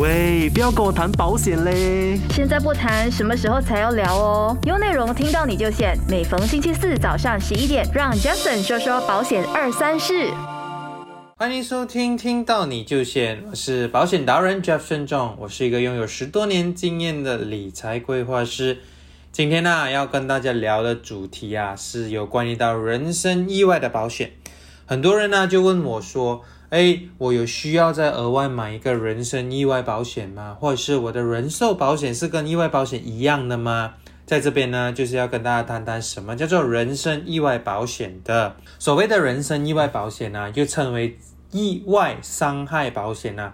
喂，不要跟我谈保险嘞！现在不谈，什么时候才要聊哦？有内容听到你就险，每逢星期四早上十一点，让 Jason 说说保险二三事。欢迎收听《听到你就险》，我是保险达人重，我是一个拥有十多年经验的理财规划师。今天呢，要跟大家聊的主题啊，是有关于到人身意外的保险。很多人呢就问我说。哎，我有需要再额外买一个人身意外保险吗？或者是我的人寿保险是跟意外保险一样的吗？在这边呢，就是要跟大家谈谈什么叫做人身意外保险的。所谓的人身意外保险呢，又称为意外伤害保险呢。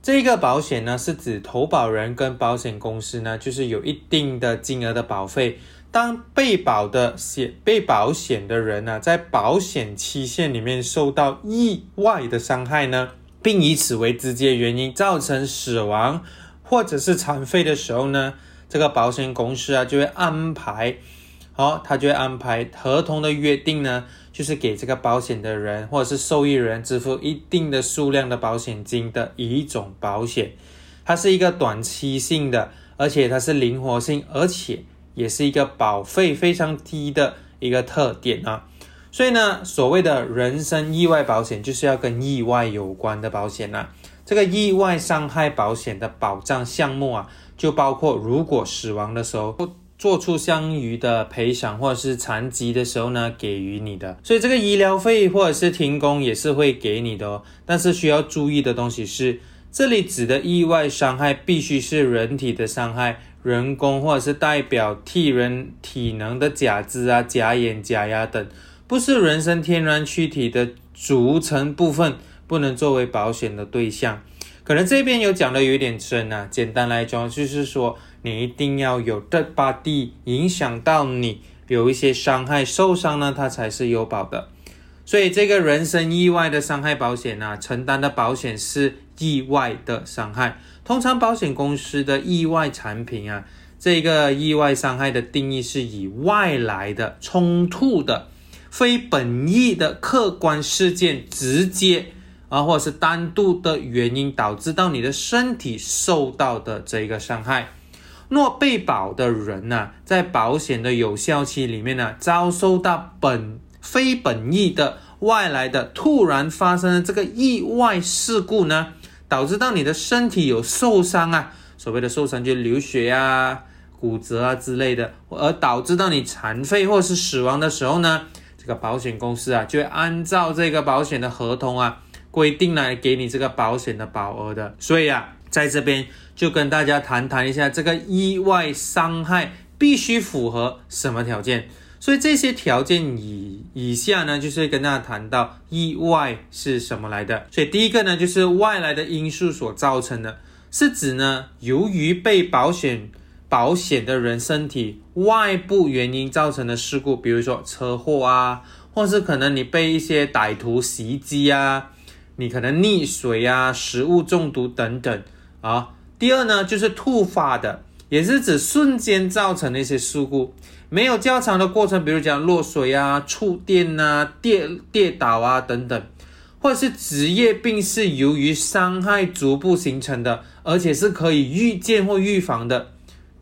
这个保险呢，是指投保人跟保险公司呢，就是有一定的金额的保费。当被保的险被保险的人呢，在保险期限里面受到意外的伤害呢，并以此为直接原因造成死亡或者是残废的时候呢，这个保险公司啊就会安排，好，他就会安排合同的约定呢，就是给这个保险的人或者是受益人支付一定的数量的保险金的一种保险，它是一个短期性的，而且它是灵活性，而且。也是一个保费非常低的一个特点啊，所以呢，所谓的人身意外保险就是要跟意外有关的保险呐。这个意外伤害保险的保障项目啊，就包括如果死亡的时候做出相应的赔偿，或者是残疾的时候呢，给予你的。所以这个医疗费或者是停工也是会给你的哦。但是需要注意的东西是，这里指的意外伤害必须是人体的伤害。人工或者是代表替人体能的假肢啊、假眼、假牙等，不是人身天然躯体的组成部分，不能作为保险的对象。可能这边有讲的有点深啊，简单来讲就是说，你一定要有的把地影响到你，有一些伤害、受伤呢，它才是有保的。所以这个人身意外的伤害保险呢，承担的保险是意外的伤害。通常保险公司的意外产品啊，这个意外伤害的定义是以外来的冲突的、非本意的客观事件直接啊，或者是单独的原因导致到你的身体受到的这个伤害。若被保的人呢，在保险的有效期里面呢，遭受到本非本意的外来的突然发生的这个意外事故呢，导致到你的身体有受伤啊，所谓的受伤就流血啊、骨折啊之类的，而导致到你残废或是死亡的时候呢，这个保险公司啊就会按照这个保险的合同啊规定来给你这个保险的保额的。所以啊，在这边就跟大家谈谈一下这个意外伤害必须符合什么条件。所以这些条件以以下呢，就是跟大家谈到意外是什么来的。所以第一个呢，就是外来的因素所造成的，是指呢，由于被保险保险的人身体外部原因造成的事故，比如说车祸啊，或是可能你被一些歹徒袭击啊，你可能溺水啊，食物中毒等等啊。第二呢，就是突发的，也是指瞬间造成的一些事故。没有较长的过程，比如讲落水啊、触电啊、跌跌倒啊等等，或者是职业病是由于伤害逐步形成的，而且是可以预见或预防的，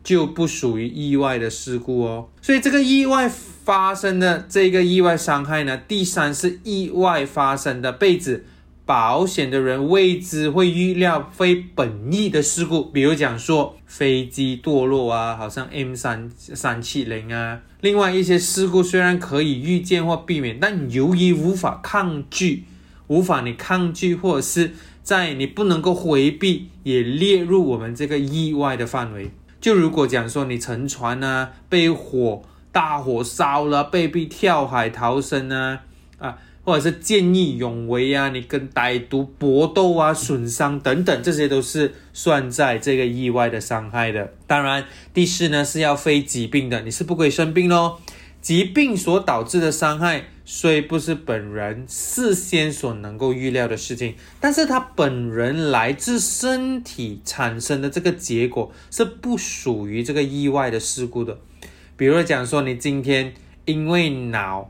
就不属于意外的事故哦。所以这个意外发生的这个意外伤害呢，第三是意外发生的被子。保险的人未知会预料非本意的事故，比如讲说飞机堕落啊，好像 M 三三七零啊。另外一些事故虽然可以预见或避免，但由于无法抗拒，无法你抗拒，或者是在你不能够回避，也列入我们这个意外的范围。就如果讲说你沉船啊，被火大火烧了，被逼跳海逃生啊，啊。或者是见义勇为啊，你跟歹徒搏斗啊，损伤等等，这些都是算在这个意外的伤害的。当然，第四呢是要非疾病的，你是不可以生病喽。疾病所导致的伤害虽不是本人事先所能够预料的事情，但是他本人来自身体产生的这个结果是不属于这个意外的事故的。比如讲说，你今天因为脑。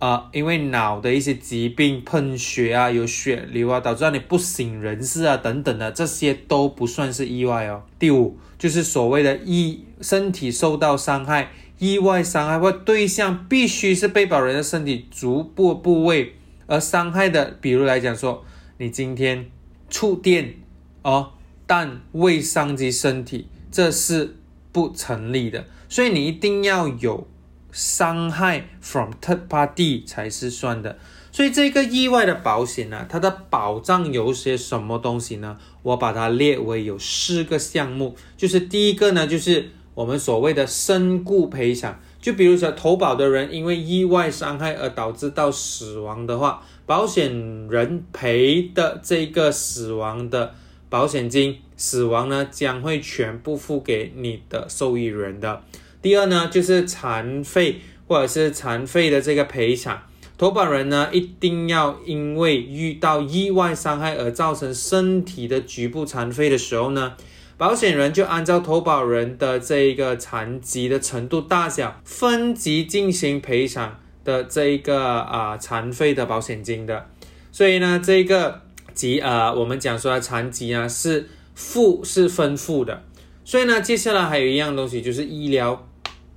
呃，因为脑的一些疾病、喷血啊、有血流啊，导致让你不省人事啊等等的，这些都不算是意外哦。第五就是所谓的意身体受到伤害、意外伤害或对象必须是被保人的身体足部部位而伤害的，比如来讲说，你今天触电哦，但未伤及身体，这是不成立的。所以你一定要有。伤害 from third party 才是算的，所以这个意外的保险呢，它的保障有些什么东西呢？我把它列为有四个项目，就是第一个呢，就是我们所谓的身故赔偿，就比如说投保的人因为意外伤害而导致到死亡的话，保险人赔的这个死亡的保险金，死亡呢将会全部付给你的受益人的。第二呢，就是残废或者是残废的这个赔偿，投保人呢一定要因为遇到意外伤害而造成身体的局部残废的时候呢，保险人就按照投保人的这一个残疾的程度大小分级进行赔偿的这一个啊残废的保险金的。所以呢，这个疾啊，我们讲说残疾啊是负是分负的。所以呢，接下来还有一样东西就是医疗。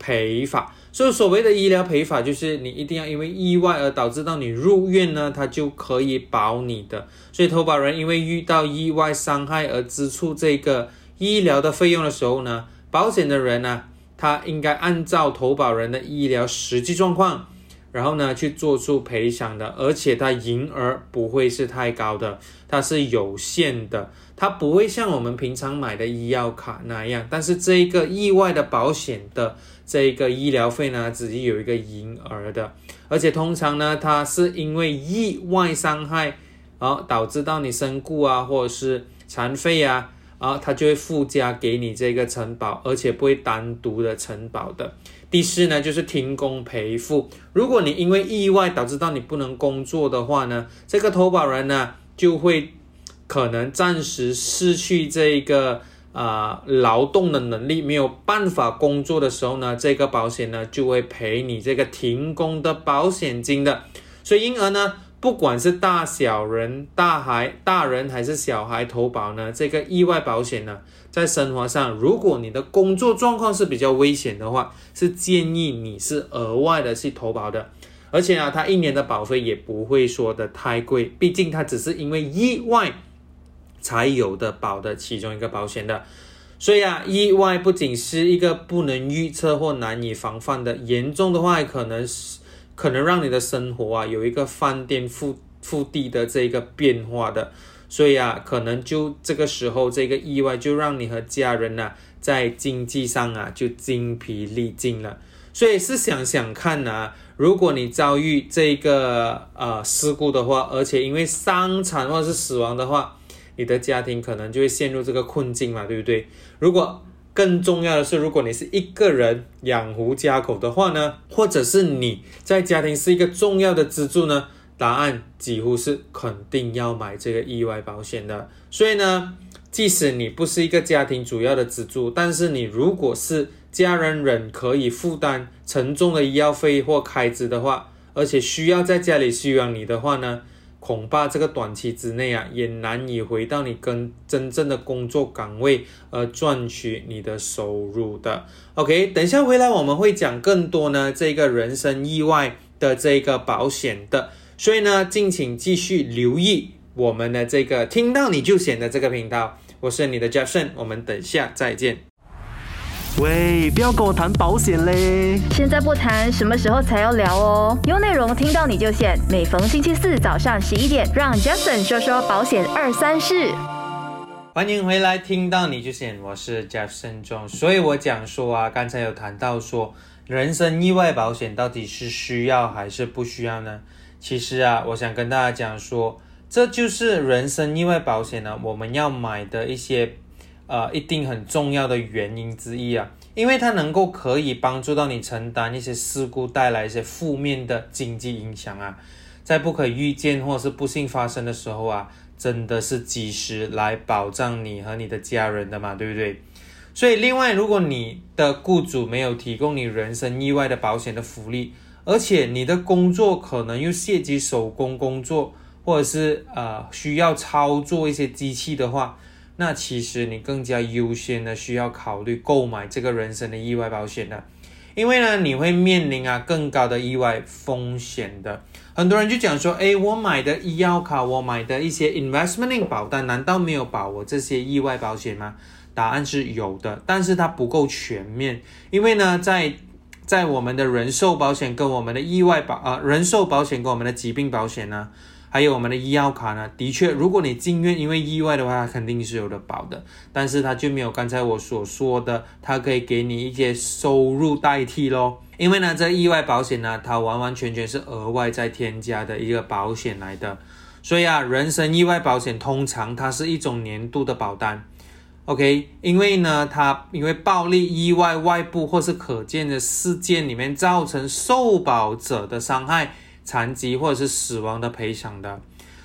赔法，所以所谓的医疗赔法，就是你一定要因为意外而导致到你入院呢，它就可以保你的。所以投保人因为遇到意外伤害而支出这个医疗的费用的时候呢，保险的人呢，他应该按照投保人的医疗实际状况，然后呢去做出赔偿的，而且它银额不会是太高的，它是有限的，它不会像我们平常买的医药卡那样，但是这一个意外的保险的。这一个医疗费呢，只是有一个银额的，而且通常呢，它是因为意外伤害而导致到你身故啊，或者是残废啊，啊，它就会附加给你这个承保，而且不会单独的承保的。第四呢，就是停工赔付，如果你因为意外导致到你不能工作的话呢，这个投保人呢就会可能暂时失去这个。啊，劳动的能力没有办法工作的时候呢，这个保险呢就会赔你这个停工的保险金的。所以，因而呢，不管是大小人、大孩、大人还是小孩投保呢，这个意外保险呢，在生活上，如果你的工作状况是比较危险的话，是建议你是额外的去投保的。而且啊，它一年的保费也不会说的太贵，毕竟它只是因为意外。才有的保的其中一个保险的，所以啊，意外不仅是一个不能预测或难以防范的，严重的话可能是可能让你的生活啊有一个翻天覆覆地的这个变化的，所以啊，可能就这个时候这个意外就让你和家人呢在经济上啊就精疲力尽了，所以是想想看呐，如果你遭遇这个呃事故的话，而且因为伤残或者是死亡的话。你的家庭可能就会陷入这个困境嘛，对不对？如果更重要的是，如果你是一个人养活家口的话呢，或者是你在家庭是一个重要的支柱呢，答案几乎是肯定要买这个意外保险的。所以呢，即使你不是一个家庭主要的支柱，但是你如果是家人人可以负担沉重的医药费或开支的话，而且需要在家里需要你的话呢？恐怕这个短期之内啊，也难以回到你跟真正的工作岗位而赚取你的收入的。OK，等下回来我们会讲更多呢，这个人身意外的这个保险的，所以呢，敬请继续留意我们的这个听到你就险的这个频道。我是你的 Jason，我们等下再见。喂，不要跟我谈保险嘞！现在不谈，什么时候才要聊哦？有内容听到你就险，每逢星期四早上十一点，让 Jason 说说保险二三事。欢迎回来，听到你就险，我是 Jason 中。所以我讲说啊，刚才有谈到说，人身意外保险到底是需要还是不需要呢？其实啊，我想跟大家讲说，这就是人身意外保险呢，我们要买的一些。呃，一定很重要的原因之一啊，因为它能够可以帮助到你承担一些事故带来一些负面的经济影响啊，在不可预见或是不幸发生的时候啊，真的是及时来保障你和你的家人的嘛，对不对？所以另外，如果你的雇主没有提供你人身意外的保险的福利，而且你的工作可能又涉及手工工作，或者是呃需要操作一些机器的话，那其实你更加优先的需要考虑购买这个人身的意外保险的，因为呢你会面临啊更高的意外风险的。很多人就讲说，诶，我买的医药卡，我买的一些 investment 保单，难道没有保我这些意外保险吗？答案是有的，但是它不够全面，因为呢在在我们的人寿保险跟我们的意外保啊，人寿保险跟我们的疾病保险呢，还有我们的医药卡呢，的确，如果你进院因为意外的话，它肯定是有的保的，但是它就没有刚才我所说的，它可以给你一些收入代替咯。因为呢，这意外保险呢，它完完全全是额外再添加的一个保险来的，所以啊，人身意外保险通常它是一种年度的保单。OK，因为呢，它因为暴力意外、外部或是可见的事件里面造成受保者的伤害、残疾或者是死亡的赔偿的，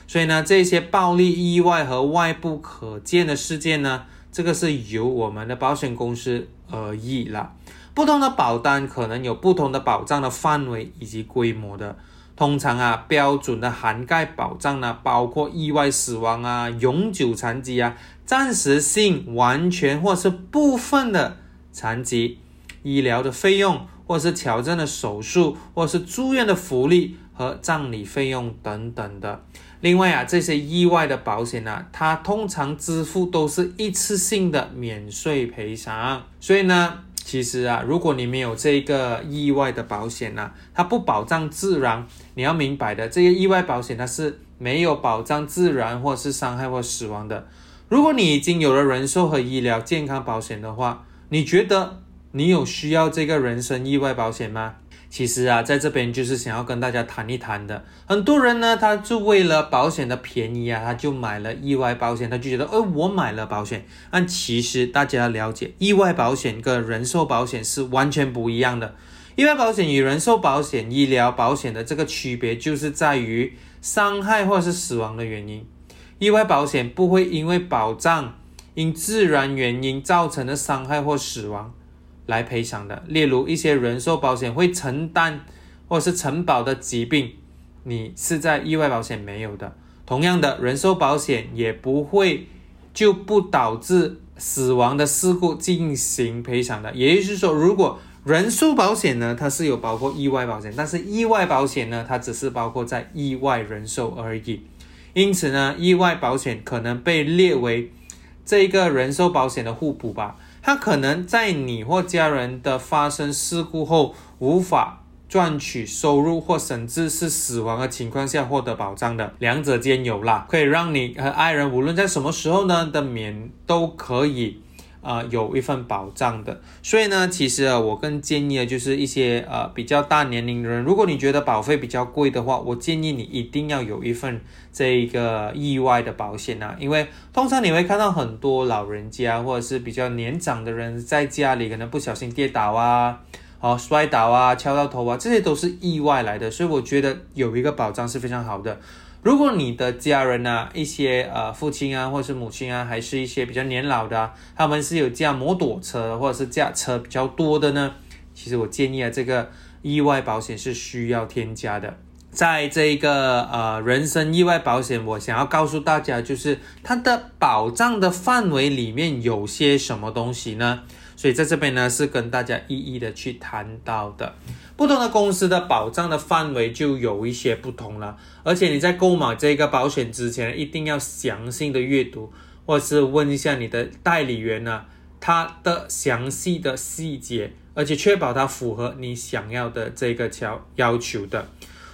所以呢，这些暴力意外和外部可见的事件呢，这个是由我们的保险公司而异了。不同的保单可能有不同的保障的范围以及规模的。通常啊，标准的涵盖保障呢，包括意外死亡啊、永久残疾啊、暂时性、完全或是部分的残疾、医疗的费用，或是矫正的手术，或是住院的福利和葬礼费用等等的。另外啊，这些意外的保险呢，它通常支付都是一次性的免税赔偿，所以呢。其实啊，如果你没有这个意外的保险呢，它不保障自然。你要明白的，这个意外保险它是没有保障自然或是伤害或死亡的。如果你已经有了人寿和医疗健康保险的话，你觉得你有需要这个人身意外保险吗？其实啊，在这边就是想要跟大家谈一谈的。很多人呢，他就为了保险的便宜啊，他就买了意外保险，他就觉得，哎，我买了保险。但其实大家要了解，意外保险跟人寿保险是完全不一样的。意外保险与人寿保险、医疗保险的这个区别，就是在于伤害或是死亡的原因。意外保险不会因为保障因自然原因造成的伤害或死亡。来赔偿的，例如一些人寿保险会承担或是承保的疾病，你是在意外保险没有的。同样的，人寿保险也不会就不导致死亡的事故进行赔偿的。也就是说，如果人寿保险呢，它是有包括意外保险，但是意外保险呢，它只是包括在意外人寿而已。因此呢，意外保险可能被列为这个人寿保险的互补吧。它可能在你或家人的发生事故后无法赚取收入，或甚至是死亡的情况下获得保障的，两者兼有啦，可以让你和爱人无论在什么时候呢的免都可以。啊，有一份保障的，所以呢，其实啊，我更建议的就是一些呃比较大年龄的人，如果你觉得保费比较贵的话，我建议你一定要有一份这一个意外的保险啊，因为通常你会看到很多老人家或者是比较年长的人在家里可能不小心跌倒啊，哦摔倒啊，敲到头啊，这些都是意外来的，所以我觉得有一个保障是非常好的。如果你的家人呢，一些呃父亲啊，或是母亲啊，还是一些比较年老的，他们是有驾摩托车或者是驾车比较多的呢，其实我建议啊，这个意外保险是需要添加的。在这个呃人身意外保险，我想要告诉大家，就是它的保障的范围里面有些什么东西呢？所以在这边呢，是跟大家一一的去谈到的。不同的公司的保障的范围就有一些不同了，而且你在购买这个保险之前，一定要详细的阅读，或是问一下你的代理员呢，他的详细的细节，而且确保它符合你想要的这个条要求的。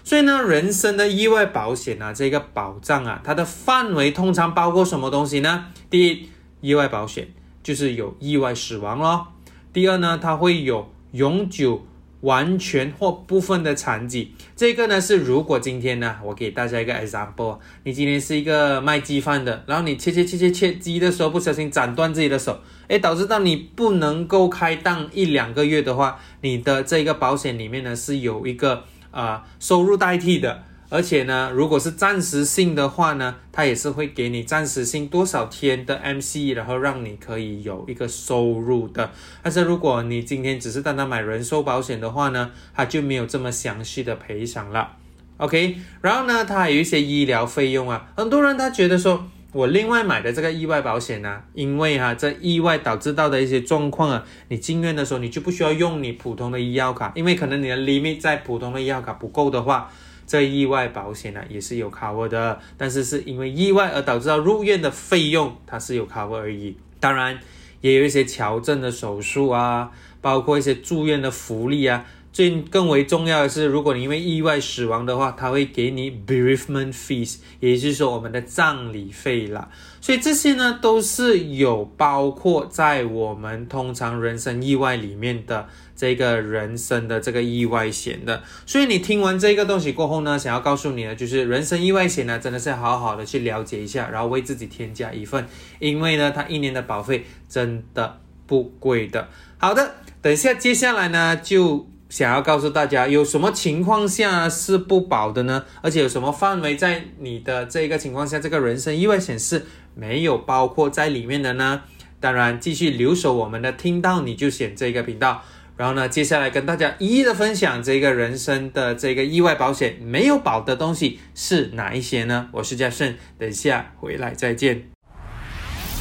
所以呢，人身的意外保险啊，这个保障啊，它的范围通常包括什么东西呢？第一，意外保险就是有意外死亡咯。第二呢，它会有永久。完全或部分的残疾，这个呢是如果今天呢，我给大家一个 example，你今天是一个卖鸡饭的，然后你切切切切切鸡的时候不小心斩断自己的手，诶，导致到你不能够开档一两个月的话，你的这个保险里面呢是有一个啊收入代替的。而且呢，如果是暂时性的话呢，它也是会给你暂时性多少天的 MC，然后让你可以有一个收入的。但是如果你今天只是单单买人寿保险的话呢，它就没有这么详细的赔偿了。OK，然后呢，它还有一些医疗费用啊，很多人他觉得说。我另外买的这个意外保险呢，因为哈这意外导致到的一些状况啊，你进院的时候你就不需要用你普通的医药卡，因为可能你的 limit 在普通的医药卡不够的话，这意外保险呢也是有 cover 的，但是是因为意外而导致到入院的费用，它是有 cover 而已。当然也有一些矫正的手术啊，包括一些住院的福利啊。最更为重要的是，如果你因为意外死亡的话，他会给你 bereavement fees，也就是说我们的葬礼费啦。所以这些呢都是有包括在我们通常人身意外里面的这个人生的这个意外险的。所以你听完这个东西过后呢，想要告诉你的就是人身意外险呢，真的是好好的去了解一下，然后为自己添加一份，因为呢它一年的保费真的不贵的。好的，等一下接下来呢就。想要告诉大家，有什么情况下是不保的呢？而且有什么范围在你的这个情况下，这个人身意外险是没有包括在里面的呢？当然，继续留守我们的，听到你就选这个频道。然后呢，接下来跟大家一一的分享这个人生的这个意外保险没有保的东西是哪一些呢？我是嘉盛，等下回来再见。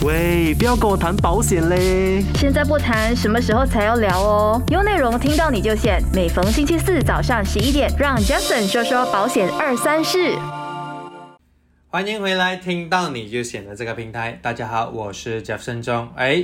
喂，不要跟我谈保险嘞！现在不谈，什么时候才要聊哦？有内容听到你就选。每逢星期四早上十一点，让 Jason 说说保险二三事。欢迎回来，听到你就选的这个平台。大家好，我是 Jason 中。哎，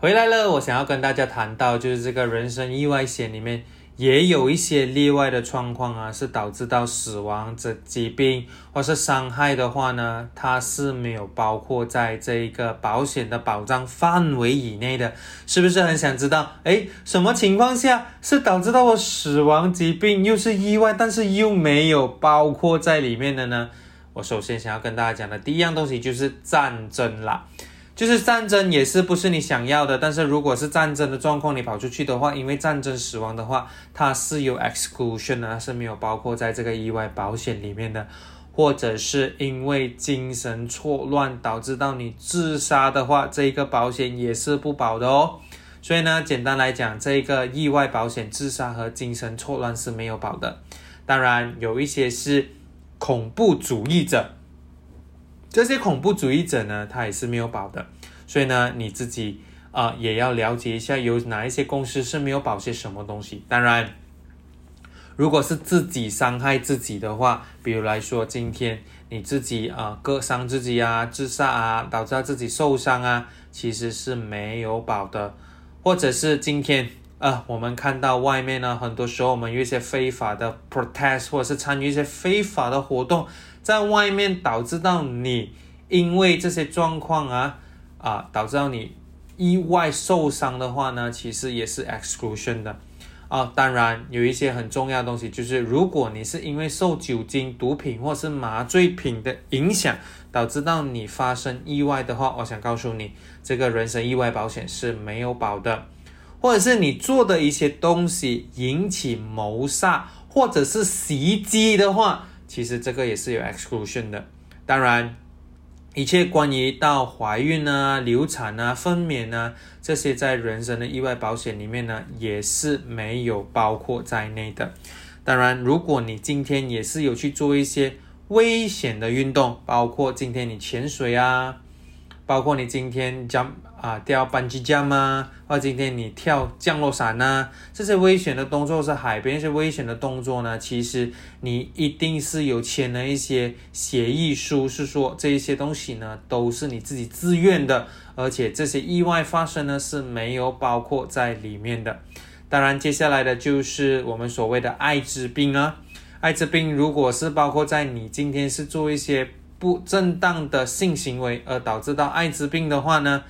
回来了，我想要跟大家谈到就是这个人身意外险里面。也有一些例外的状况啊，是导致到死亡、这疾病或是伤害的话呢，它是没有包括在这一个保险的保障范围以内的，是不是很想知道？哎，什么情况下是导致到我死亡、疾病又是意外，但是又没有包括在里面的呢？我首先想要跟大家讲的第一样东西就是战争啦。就是战争也是不是你想要的，但是如果是战争的状况，你跑出去的话，因为战争死亡的话，它是有 exclusion 的，是没有包括在这个意外保险里面的，或者是因为精神错乱导致到你自杀的话，这一个保险也是不保的哦。所以呢，简单来讲，这个意外保险自杀和精神错乱是没有保的。当然，有一些是恐怖主义者。这些恐怖主义者呢，他也是没有保的，所以呢，你自己啊也要了解一下，有哪一些公司是没有保些什么东西。当然，如果是自己伤害自己的话，比如来说，今天你自己啊割伤自己啊，自杀啊，导致自己受伤啊，其实是没有保的。或者是今天啊，我们看到外面呢，很多时候我们有一些非法的 protest，或者是参与一些非法的活动。在外面导致到你因为这些状况啊啊导致到你意外受伤的话呢，其实也是 exclusion 的啊。当然有一些很重要的东西，就是如果你是因为受酒精、毒品或是麻醉品的影响导致到你发生意外的话，我想告诉你，这个人身意外保险是没有保的。或者是你做的一些东西引起谋杀或者是袭击的话。其实这个也是有 exclusion 的，当然，一切关于到怀孕啊、流产啊、分娩啊这些在人身的意外保险里面呢，也是没有包括在内的。当然，如果你今天也是有去做一些危险的运动，包括今天你潜水啊。包括你今天将啊掉班机降吗？或今天你跳降落伞呐，这些危险的动作是海边一些危险的动作呢？其实你一定是有签了一些协议书，是说这一些东西呢都是你自己自愿的，而且这些意外发生呢是没有包括在里面的。当然，接下来的就是我们所谓的艾滋病啊，艾滋病如果是包括在你今天是做一些。不正当的性行为而导致到艾滋病的话呢，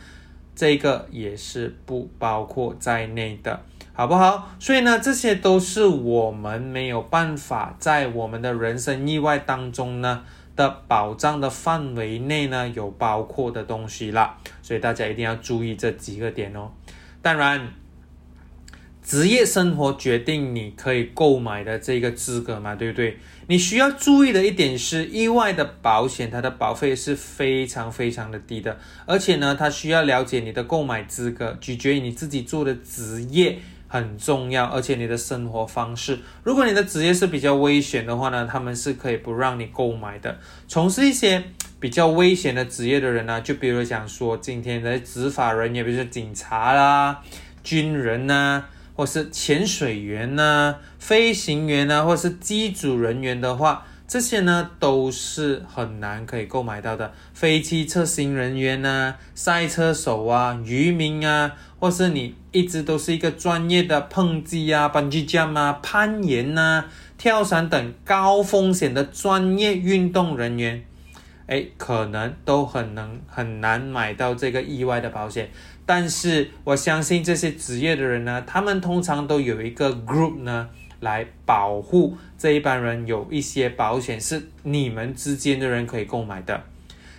这个也是不包括在内的，好不好？所以呢，这些都是我们没有办法在我们的人生意外当中呢的保障的范围内呢有包括的东西啦。所以大家一定要注意这几个点哦。当然。职业生活决定你可以购买的这个资格嘛，对不对？你需要注意的一点是，意外的保险它的保费是非常非常的低的，而且呢，它需要了解你的购买资格，取决于你自己做的职业很重要，而且你的生活方式。如果你的职业是比较危险的话呢，他们是可以不让你购买的。从事一些比较危险的职业的人呢，就比如讲说今天的执法人员，比如说警察啦、军人呐。或是潜水员呐、飞行员呐，或是机组人员的话，这些呢都是很难可以购买到的。飞机测行人员呐、赛车手啊、渔民啊，或是你一直都是一个专业的碰击啊、蹦极架啊、攀岩呐、跳伞等高风险的专业运动人员，哎，可能都很能很难买到这个意外的保险。但是我相信这些职业的人呢，他们通常都有一个 group 呢，来保护这一班人。有一些保险是你们之间的人可以购买的，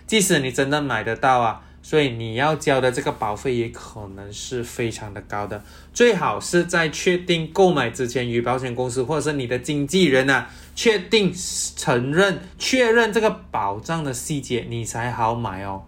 即使你真的买得到啊，所以你要交的这个保费也可能是非常的高的。最好是在确定购买之前，与保险公司或者是你的经纪人啊，确定承认确认这个保障的细节，你才好买哦。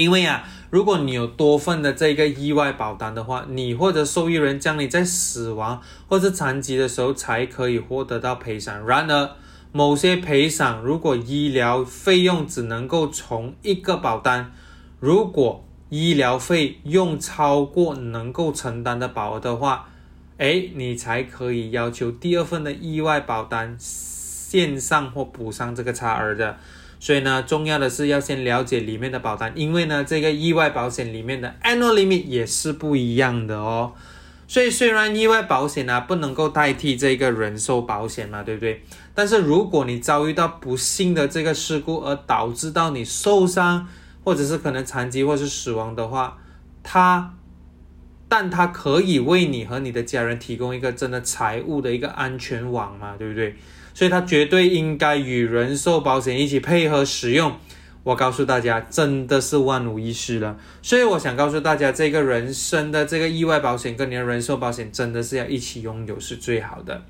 因为啊，如果你有多份的这个意外保单的话，你或者受益人将你在死亡或者残疾的时候才可以获得到赔偿。然而，某些赔偿如果医疗费用只能够从一个保单，如果医疗费用超过能够承担的保额的话，哎，你才可以要求第二份的意外保单线上或补上这个差额的。所以呢，重要的是要先了解里面的保单，因为呢，这个意外保险里面的 annual limit 也是不一样的哦。所以虽然意外保险呢不能够代替这个人寿保险嘛，对不对？但是如果你遭遇到不幸的这个事故而导致到你受伤，或者是可能残疾或是死亡的话，它，但它可以为你和你的家人提供一个真的财务的一个安全网嘛，对不对？所以它绝对应该与人寿保险一起配合使用。我告诉大家，真的是万无一失了。所以我想告诉大家，这个人生的这个意外保险跟你的人寿保险真的是要一起拥有是最好的。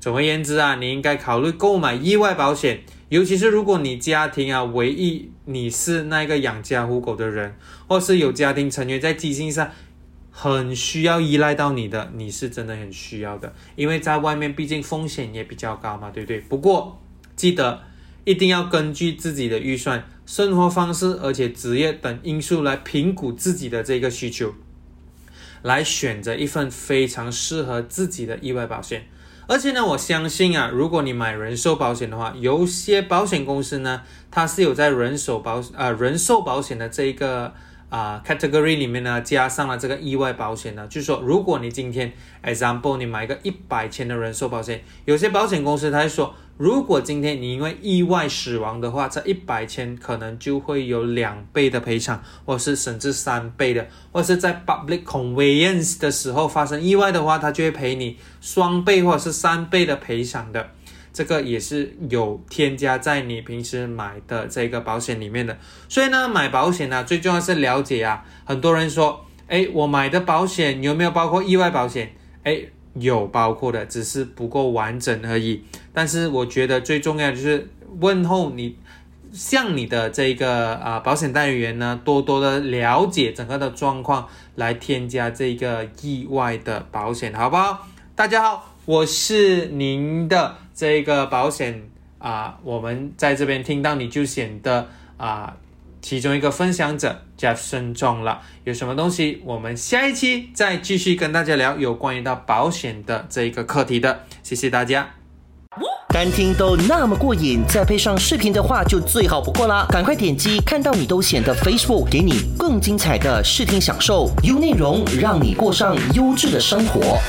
总而言之啊，你应该考虑购买意外保险，尤其是如果你家庭啊，唯一你是那个养家糊口的人，或是有家庭成员在基金上。很需要依赖到你的，你是真的很需要的，因为在外面毕竟风险也比较高嘛，对不对？不过记得一定要根据自己的预算、生活方式，而且职业等因素来评估自己的这个需求，来选择一份非常适合自己的意外保险。而且呢，我相信啊，如果你买人寿保险的话，有些保险公司呢，它是有在人寿保啊人寿保险的这一个。啊，category 里面呢，加上了这个意外保险呢，就是说，如果你今天，example，你买一个一百千的人寿保险，有些保险公司它说，如果今天你因为意外死亡的话，这一百千可能就会有两倍的赔偿，或是甚至三倍的，或是在 public conveyance 的时候发生意外的话，他就会赔你双倍或者是三倍的赔偿的。这个也是有添加在你平时买的这个保险里面的，所以呢，买保险呢最重要是了解啊。很多人说，哎，我买的保险有没有包括意外保险？哎，有包括的，只是不够完整而已。但是我觉得最重要就是问候你，向你的这个啊保险代理员呢，多多的了解整个的状况，来添加这个意外的保险，好不好？大家好，我是您的。这个保险啊，我们在这边听到你就显得啊，其中一个分享者 Jeff 慎重了。有什么东西，我们下一期再继续跟大家聊有关于到保险的这一个课题的。谢谢大家。单听都那么过瘾，再配上视频的话就最好不过啦！赶快点击看到你都显得 Facebook，给你更精彩的视听享受，优内容让你过上优质的生活。